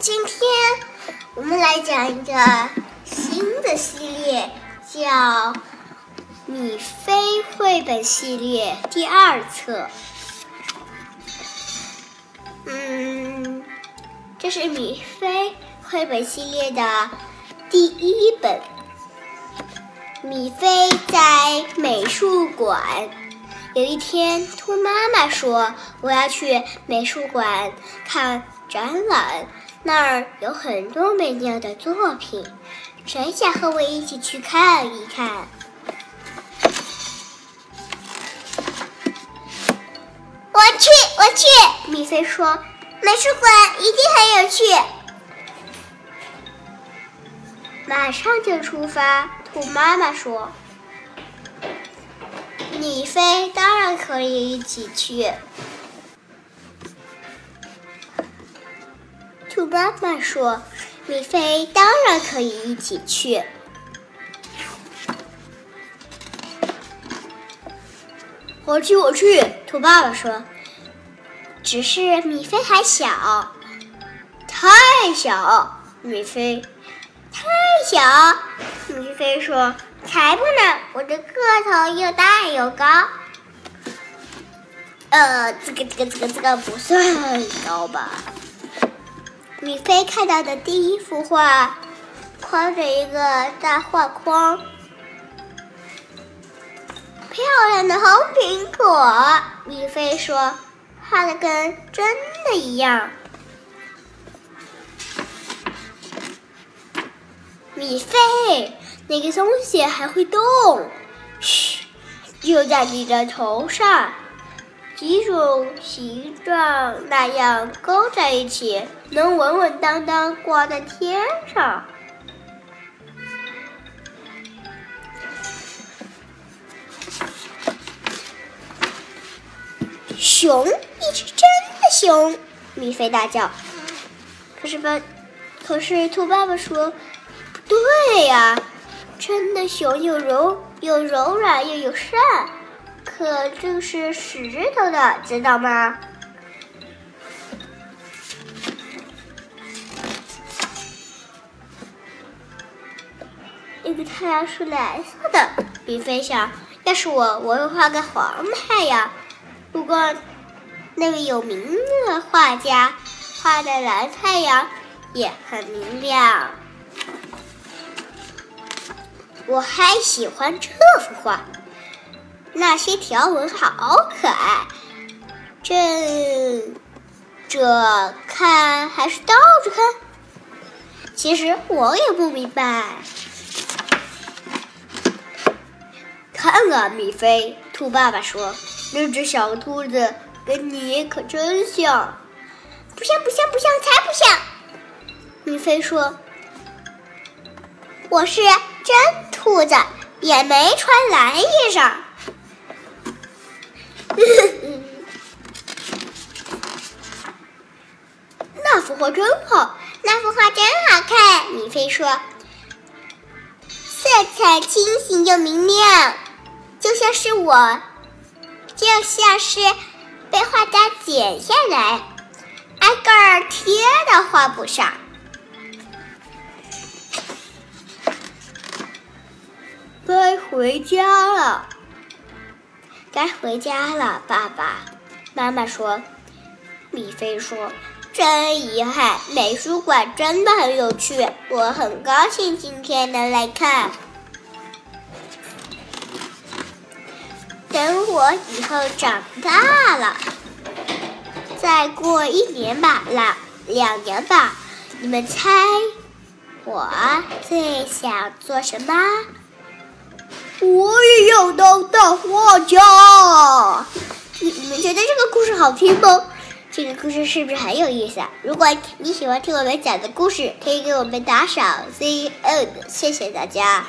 今天我们来讲一个新的系列，叫《米菲绘本系列》第二册。嗯，这是米菲绘本系列的第一本。米菲在美术馆。有一天，兔妈妈说：“我要去美术馆看展览，那儿有很多美妙的作品，谁想和我一起去看一看？”我去，我去！米菲说：“美术馆一定很有趣。”马上就出发，兔妈妈说。米菲当然可以一起去。妈妈说：“米菲当然可以一起去。”我去，我去。兔爸爸说：“只是米菲还小，太小。”米菲太小。米菲说。才不呢！我的个头又大又高。呃，这个这个这个这个不算很高吧？米菲看到的第一幅画，框着一个大画框，漂亮的红苹果。米菲说：“画的跟真的一样。”米菲。那个东西还会动，嘘，就在你的头上，几种形状那样勾在一起，能稳稳当当挂在天上。熊，一只真的熊！米菲大叫。可是吧，可是兔爸爸说，不对呀。真的熊又柔又柔软又友善，可这是石头的，知道吗？那个太阳是蓝色的，米菲想，要是我，我会画个黄太阳。不过，那位有名的画家画的蓝太阳也很明亮。我还喜欢这幅画，那些条纹好可爱。正着看还是倒着看？其实我也不明白。看啊，米菲，兔爸爸说：“那只小兔子跟你可真像。”不像，不像，不像，才不像！米菲说：“我是真。”兔子也没穿蓝衣裳。幅画真好，那幅画真好看。米菲说：“色彩清新又明亮，就像是我，就像是被画家剪下来，挨个儿贴到画布上。”该回家了，该回家了，爸爸妈妈说。米菲说：“真遗憾，美术馆真的很有趣，我很高兴今天能来看。等我以后长大了，再过一年吧，两两年吧，你们猜我最想做什么？”我也要当大画家。你你们觉得这个故事好听吗？这个故事是不是很有意思啊？如果你喜欢听我们讲的故事，可以给我们打赏，See you，谢谢大家。